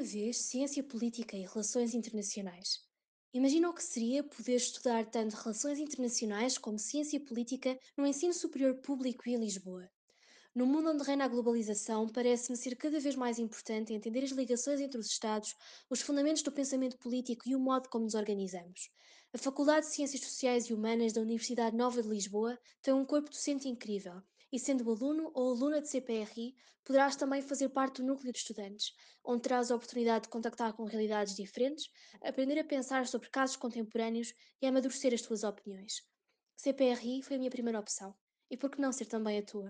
alguma vez ciência política e relações internacionais? Imagina o que seria poder estudar tanto relações internacionais como ciência política no ensino superior público e em Lisboa. No mundo onde reina a globalização, parece-me ser cada vez mais importante entender as ligações entre os Estados, os fundamentos do pensamento político e o modo como nos organizamos. A Faculdade de Ciências Sociais e Humanas da Universidade Nova de Lisboa tem um corpo docente incrível, e sendo aluno ou aluna de CPRI, poderás também fazer parte do núcleo de estudantes, onde terás a oportunidade de contactar com realidades diferentes, aprender a pensar sobre casos contemporâneos e amadurecer as tuas opiniões. CPRI foi a minha primeira opção. E por que não ser também a tua?